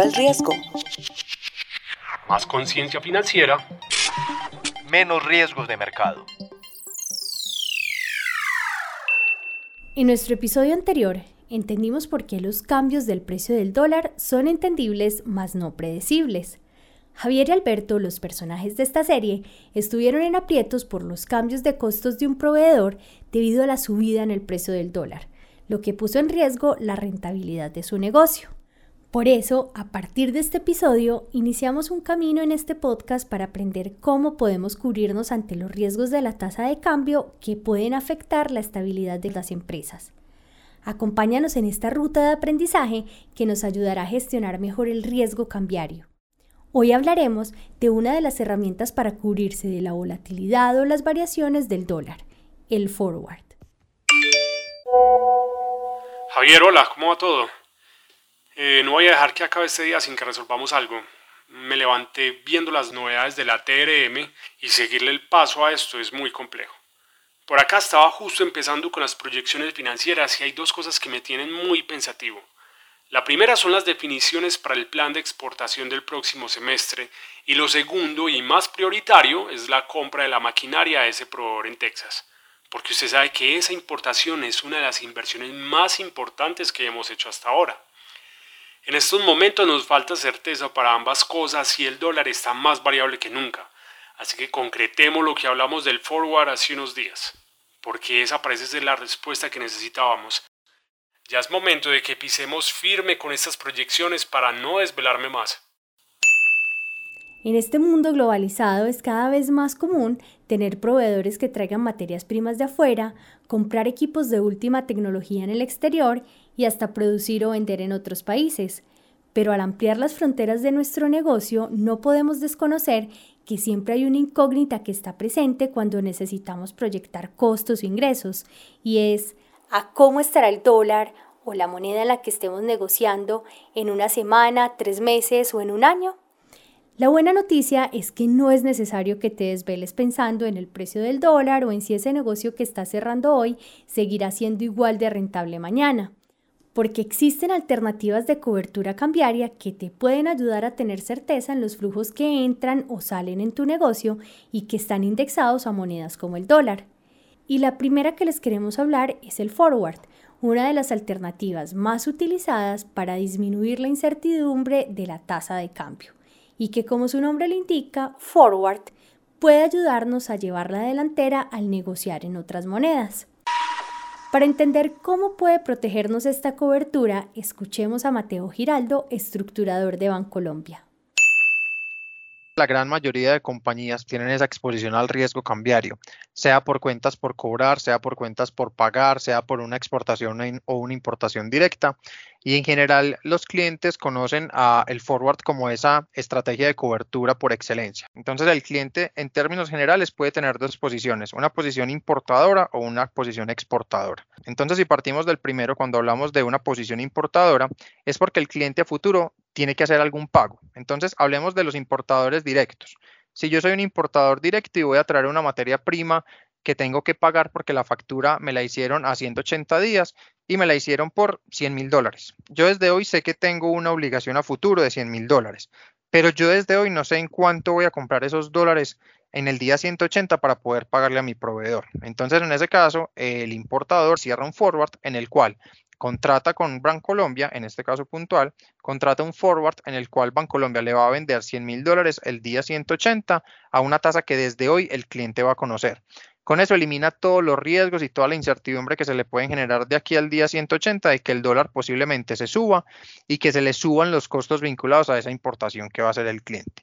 Al riesgo. Más conciencia financiera. Menos riesgos de mercado. En nuestro episodio anterior, entendimos por qué los cambios del precio del dólar son entendibles mas no predecibles. Javier y Alberto, los personajes de esta serie, estuvieron en aprietos por los cambios de costos de un proveedor debido a la subida en el precio del dólar, lo que puso en riesgo la rentabilidad de su negocio. Por eso, a partir de este episodio, iniciamos un camino en este podcast para aprender cómo podemos cubrirnos ante los riesgos de la tasa de cambio que pueden afectar la estabilidad de las empresas. Acompáñanos en esta ruta de aprendizaje que nos ayudará a gestionar mejor el riesgo cambiario. Hoy hablaremos de una de las herramientas para cubrirse de la volatilidad o las variaciones del dólar, el forward. Javier, hola, ¿cómo va todo? Eh, no voy a dejar que acabe este día sin que resolvamos algo. Me levanté viendo las novedades de la TRM y seguirle el paso a esto es muy complejo. Por acá estaba justo empezando con las proyecciones financieras y hay dos cosas que me tienen muy pensativo. La primera son las definiciones para el plan de exportación del próximo semestre y lo segundo y más prioritario es la compra de la maquinaria a ese proveedor en Texas, porque usted sabe que esa importación es una de las inversiones más importantes que hemos hecho hasta ahora. En estos momentos nos falta certeza para ambas cosas y el dólar está más variable que nunca, así que concretemos lo que hablamos del forward hace unos días, porque esa parece ser la respuesta que necesitábamos ya es momento de que pisemos firme con estas proyecciones para no desvelarme más. En este mundo globalizado es cada vez más común tener proveedores que traigan materias primas de afuera, comprar equipos de última tecnología en el exterior y hasta producir o vender en otros países. Pero al ampliar las fronteras de nuestro negocio no podemos desconocer que siempre hay una incógnita que está presente cuando necesitamos proyectar costos o ingresos, y es a cómo estará el dólar o la moneda en la que estemos negociando en una semana, tres meses o en un año? La buena noticia es que no es necesario que te desveles pensando en el precio del dólar o en si ese negocio que estás cerrando hoy seguirá siendo igual de rentable mañana, porque existen alternativas de cobertura cambiaria que te pueden ayudar a tener certeza en los flujos que entran o salen en tu negocio y que están indexados a monedas como el dólar. Y la primera que les queremos hablar es el forward, una de las alternativas más utilizadas para disminuir la incertidumbre de la tasa de cambio y que como su nombre le indica, forward, puede ayudarnos a llevar la delantera al negociar en otras monedas. Para entender cómo puede protegernos esta cobertura, escuchemos a Mateo Giraldo, estructurador de Bancolombia. La gran mayoría de compañías tienen esa exposición al riesgo cambiario, sea por cuentas por cobrar, sea por cuentas por pagar, sea por una exportación o una importación directa. Y en general los clientes conocen a el forward como esa estrategia de cobertura por excelencia. Entonces el cliente en términos generales puede tener dos posiciones, una posición importadora o una posición exportadora. Entonces si partimos del primero cuando hablamos de una posición importadora es porque el cliente a futuro tiene que hacer algún pago. Entonces, hablemos de los importadores directos. Si yo soy un importador directo y voy a traer una materia prima que tengo que pagar porque la factura me la hicieron a 180 días y me la hicieron por 100 mil dólares. Yo desde hoy sé que tengo una obligación a futuro de 100 mil dólares, pero yo desde hoy no sé en cuánto voy a comprar esos dólares en el día 180 para poder pagarle a mi proveedor. Entonces, en ese caso, el importador cierra un forward en el cual contrata con Bancolombia, en este caso puntual, contrata un forward en el cual Bancolombia le va a vender 100 mil dólares el día 180 a una tasa que desde hoy el cliente va a conocer. Con eso elimina todos los riesgos y toda la incertidumbre que se le pueden generar de aquí al día 180 de que el dólar posiblemente se suba y que se le suban los costos vinculados a esa importación que va a hacer el cliente.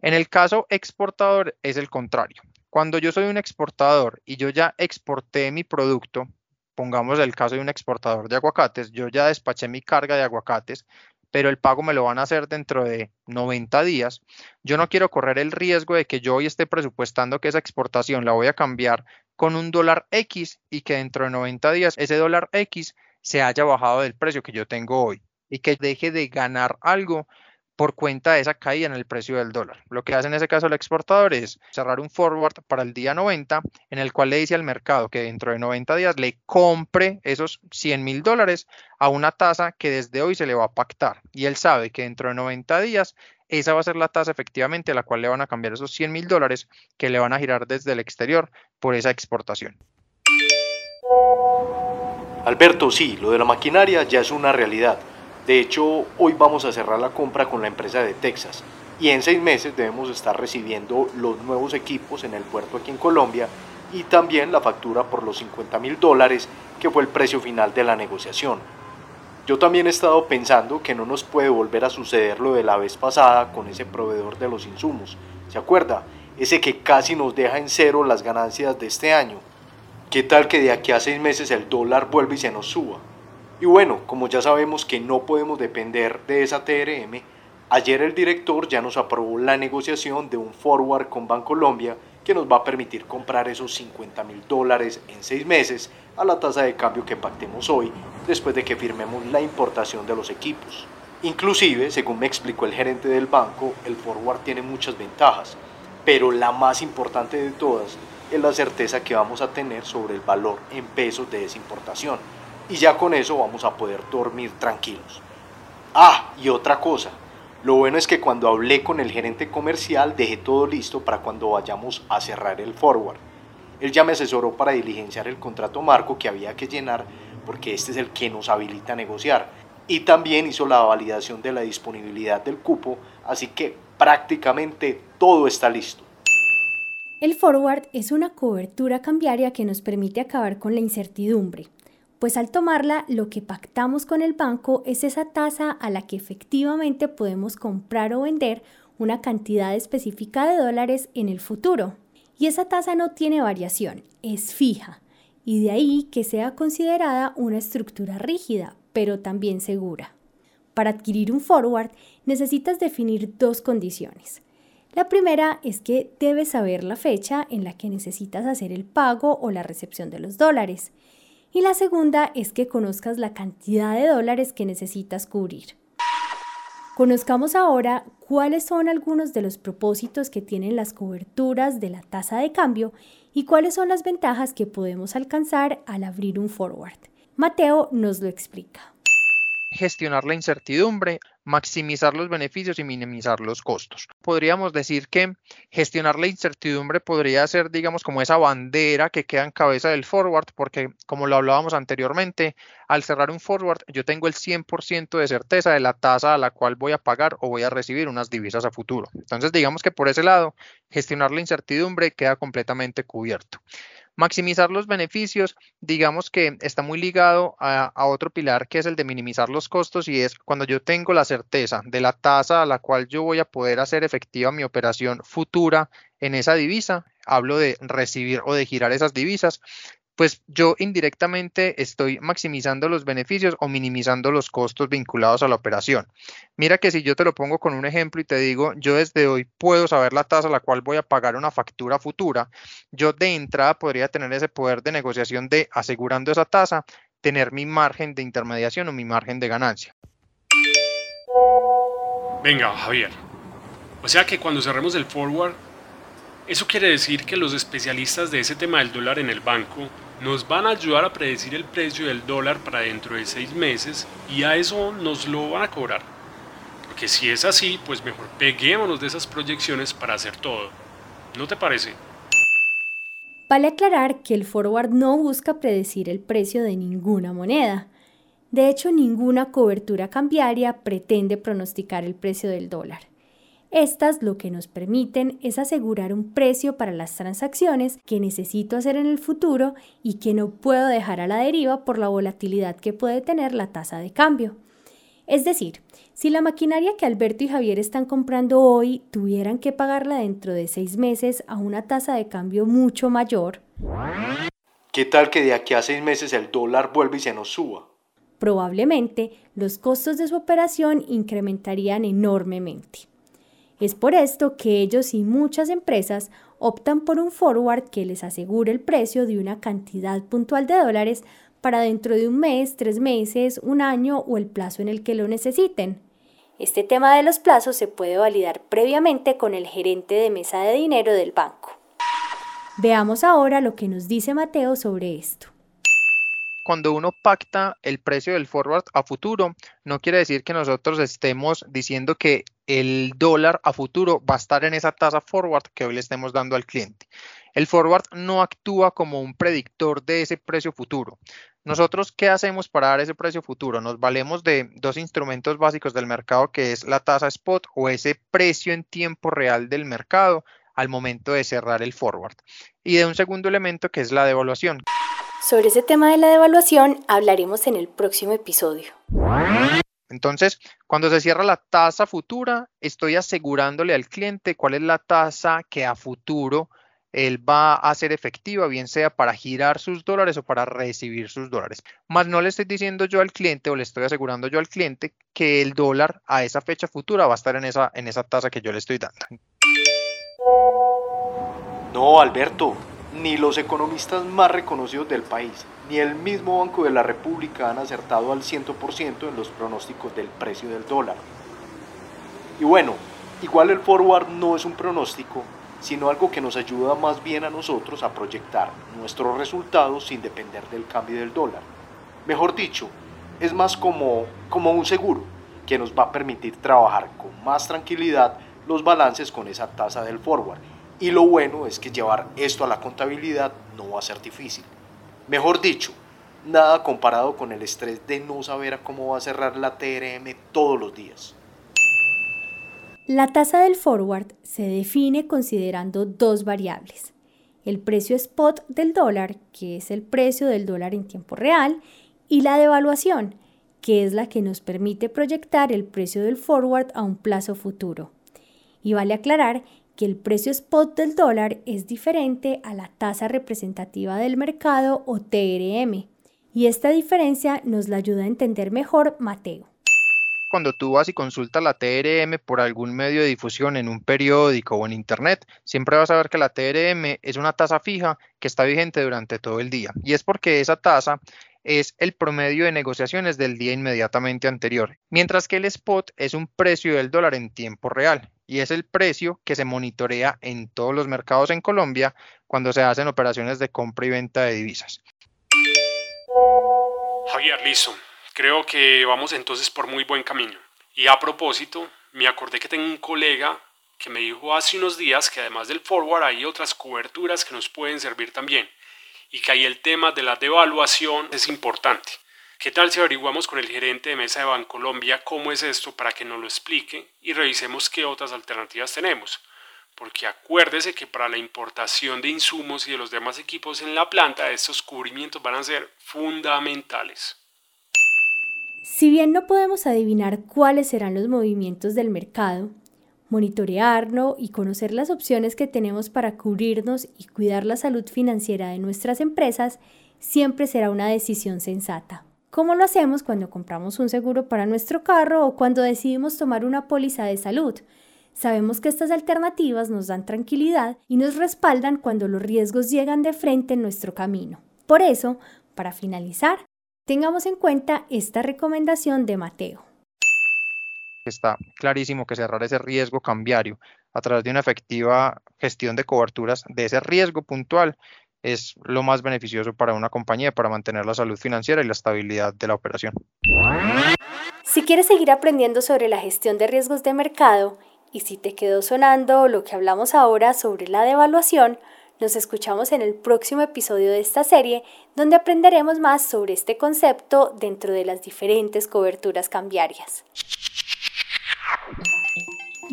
En el caso exportador es el contrario. Cuando yo soy un exportador y yo ya exporté mi producto, pongamos el caso de un exportador de aguacates, yo ya despaché mi carga de aguacates, pero el pago me lo van a hacer dentro de 90 días. Yo no quiero correr el riesgo de que yo hoy esté presupuestando que esa exportación la voy a cambiar con un dólar X y que dentro de 90 días ese dólar X se haya bajado del precio que yo tengo hoy y que deje de ganar algo por cuenta de esa caída en el precio del dólar. Lo que hace en ese caso el exportador es cerrar un forward para el día 90 en el cual le dice al mercado que dentro de 90 días le compre esos 100 mil dólares a una tasa que desde hoy se le va a pactar. Y él sabe que dentro de 90 días esa va a ser la tasa efectivamente a la cual le van a cambiar esos 100 mil dólares que le van a girar desde el exterior por esa exportación. Alberto, sí, lo de la maquinaria ya es una realidad. De hecho, hoy vamos a cerrar la compra con la empresa de Texas y en seis meses debemos estar recibiendo los nuevos equipos en el puerto aquí en Colombia y también la factura por los 50 mil dólares que fue el precio final de la negociación. Yo también he estado pensando que no nos puede volver a suceder lo de la vez pasada con ese proveedor de los insumos. ¿Se acuerda? Ese que casi nos deja en cero las ganancias de este año. ¿Qué tal que de aquí a seis meses el dólar vuelva y se nos suba? Y bueno, como ya sabemos que no podemos depender de esa TRM, ayer el director ya nos aprobó la negociación de un forward con Bancolombia que nos va a permitir comprar esos 50 mil dólares en seis meses a la tasa de cambio que pactemos hoy después de que firmemos la importación de los equipos. Inclusive, según me explicó el gerente del banco, el forward tiene muchas ventajas, pero la más importante de todas es la certeza que vamos a tener sobre el valor en pesos de esa importación y ya con eso vamos a poder dormir tranquilos. Ah, y otra cosa, lo bueno es que cuando hablé con el gerente comercial dejé todo listo para cuando vayamos a cerrar el forward. Él ya me asesoró para diligenciar el contrato marco que había que llenar porque este es el que nos habilita a negociar y también hizo la validación de la disponibilidad del cupo, así que prácticamente todo está listo. El forward es una cobertura cambiaria que nos permite acabar con la incertidumbre, pues al tomarla lo que pactamos con el banco es esa tasa a la que efectivamente podemos comprar o vender una cantidad específica de dólares en el futuro. Y esa tasa no tiene variación, es fija, y de ahí que sea considerada una estructura rígida, pero también segura. Para adquirir un forward necesitas definir dos condiciones. La primera es que debes saber la fecha en la que necesitas hacer el pago o la recepción de los dólares y la segunda es que conozcas la cantidad de dólares que necesitas cubrir. Conozcamos ahora cuáles son algunos de los propósitos que tienen las coberturas de la tasa de cambio y cuáles son las ventajas que podemos alcanzar al abrir un forward. Mateo nos lo explica. Gestionar la incertidumbre, maximizar los beneficios y minimizar los costos. Podríamos decir que gestionar la incertidumbre podría ser, digamos, como esa bandera que queda en cabeza del forward, porque como lo hablábamos anteriormente, al cerrar un forward yo tengo el 100% de certeza de la tasa a la cual voy a pagar o voy a recibir unas divisas a futuro. Entonces, digamos que por ese lado, gestionar la incertidumbre queda completamente cubierto. Maximizar los beneficios, digamos que está muy ligado a, otro pilar que es el de minimizar los costos y es cuando yo tengo la certeza de la tasa a la cual yo voy a poder hacer efectiva mi operación futura en esa divisa, hablo de recibir o de girar esas divisas, pues yo indirectamente estoy maximizando los beneficios o minimizando los costos vinculados a la operación. Mira que si yo te lo pongo con un ejemplo y te digo, yo desde hoy puedo saber la tasa a la cual voy a pagar una factura futura, yo de entrada podría tener ese poder de negociación de asegurando esa tasa, tener mi margen de intermediación o mi margen de ganancia. Venga, Javier. O sea que cuando cerremos el forward, eso quiere decir que los especialistas de ese tema del dólar en el banco nos van a ayudar a predecir el precio del dólar para dentro de seis meses y a eso nos lo van a cobrar. Porque si es así, pues mejor peguémonos de esas proyecciones para hacer todo. ¿No te parece? Vale aclarar que el forward no busca predecir el precio de ninguna moneda. De hecho, ninguna cobertura cambiaria pretende pronosticar el precio del dólar. Estas lo que nos permiten es asegurar un precio para las transacciones que necesito hacer en el futuro y que no puedo dejar a la deriva por la volatilidad que puede tener la tasa de cambio. Es decir, si la maquinaria que Alberto y Javier están comprando hoy tuvieran que pagarla dentro de seis meses a una tasa de cambio mucho mayor, ¿qué tal que de aquí a seis meses el dólar vuelva y se nos suba? Probablemente los costos de su operación incrementarían enormemente. Es por esto que ellos y muchas empresas optan por un forward que les asegure el precio de una cantidad puntual de dólares para dentro de un mes, tres meses, un año o el plazo en el que lo necesiten. Este tema de los plazos se puede validar previamente con el gerente de mesa de dinero del banco. Veamos ahora lo que nos dice Mateo sobre esto cuando uno pacta el precio del forward a futuro, no quiere decir que nosotros estemos diciendo que el dólar a futuro va a estar en esa tasa forward que hoy le estemos dando al cliente. El forward no actúa como un predictor de ese precio futuro. Nosotros, ¿qué hacemos para dar ese precio futuro? Nos valemos de dos instrumentos básicos del mercado, que es la tasa spot o ese precio en tiempo real del mercado al momento de cerrar el forward. Y de un segundo elemento que es la devaluación. Sobre ese tema de la devaluación hablaremos en el próximo episodio. Entonces, cuando se cierra la tasa futura, estoy asegurándole al cliente cuál es la tasa que a futuro él va a hacer efectiva, bien sea para girar sus dólares o para recibir sus dólares. Más no le estoy diciendo yo al cliente o le estoy asegurando yo al cliente que el dólar a esa fecha futura va a estar en esa, en esa tasa que yo le estoy dando. No, Alberto, ni los economistas más reconocidos del país, ni el mismo Banco de la República han acertado al 100% en los pronósticos del precio del dólar. Y bueno, igual el forward no es un pronóstico, sino algo que nos ayuda más bien a nosotros a proyectar nuestros resultados sin depender del cambio del dólar. Mejor dicho, es más como, como un seguro que nos va a permitir trabajar con más tranquilidad los balances con esa tasa del forward y lo bueno es que llevar esto a la contabilidad no va a ser difícil. Mejor dicho, nada comparado con el estrés de no saber cómo va a cerrar la TRM todos los días. La tasa del forward se define considerando dos variables. El precio spot del dólar, que es el precio del dólar en tiempo real, y la devaluación, que es la que nos permite proyectar el precio del forward a un plazo futuro. Y vale aclarar que el precio spot del dólar es diferente a la tasa representativa del mercado o TRM. Y esta diferencia nos la ayuda a entender mejor Mateo. Cuando tú vas y consultas la TRM por algún medio de difusión en un periódico o en Internet, siempre vas a ver que la TRM es una tasa fija que está vigente durante todo el día. Y es porque esa tasa es el promedio de negociaciones del día inmediatamente anterior, mientras que el spot es un precio del dólar en tiempo real y es el precio que se monitorea en todos los mercados en Colombia cuando se hacen operaciones de compra y venta de divisas. Javier, listo. Creo que vamos entonces por muy buen camino. Y a propósito, me acordé que tengo un colega que me dijo hace unos días que además del forward hay otras coberturas que nos pueden servir también y que ahí el tema de la devaluación es importante. ¿Qué tal si averiguamos con el gerente de mesa de Bancolombia cómo es esto para que nos lo explique y revisemos qué otras alternativas tenemos? Porque acuérdese que para la importación de insumos y de los demás equipos en la planta, estos cubrimientos van a ser fundamentales. Si bien no podemos adivinar cuáles serán los movimientos del mercado, monitorearlo y conocer las opciones que tenemos para cubrirnos y cuidar la salud financiera de nuestras empresas siempre será una decisión sensata. ¿Cómo lo hacemos cuando compramos un seguro para nuestro carro o cuando decidimos tomar una póliza de salud? Sabemos que estas alternativas nos dan tranquilidad y nos respaldan cuando los riesgos llegan de frente en nuestro camino. Por eso, para finalizar, tengamos en cuenta esta recomendación de Mateo. Está clarísimo que cerrar ese riesgo cambiario a través de una efectiva gestión de coberturas de ese riesgo puntual es lo más beneficioso para una compañía para mantener la salud financiera y la estabilidad de la operación. Si quieres seguir aprendiendo sobre la gestión de riesgos de mercado y si te quedó sonando lo que hablamos ahora sobre la devaluación, nos escuchamos en el próximo episodio de esta serie donde aprenderemos más sobre este concepto dentro de las diferentes coberturas cambiarias.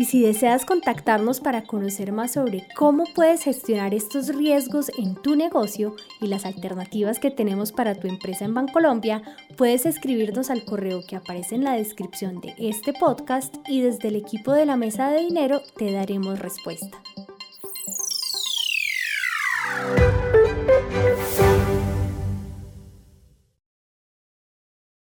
Y si deseas contactarnos para conocer más sobre cómo puedes gestionar estos riesgos en tu negocio y las alternativas que tenemos para tu empresa en Bancolombia, puedes escribirnos al correo que aparece en la descripción de este podcast y desde el equipo de la mesa de dinero te daremos respuesta.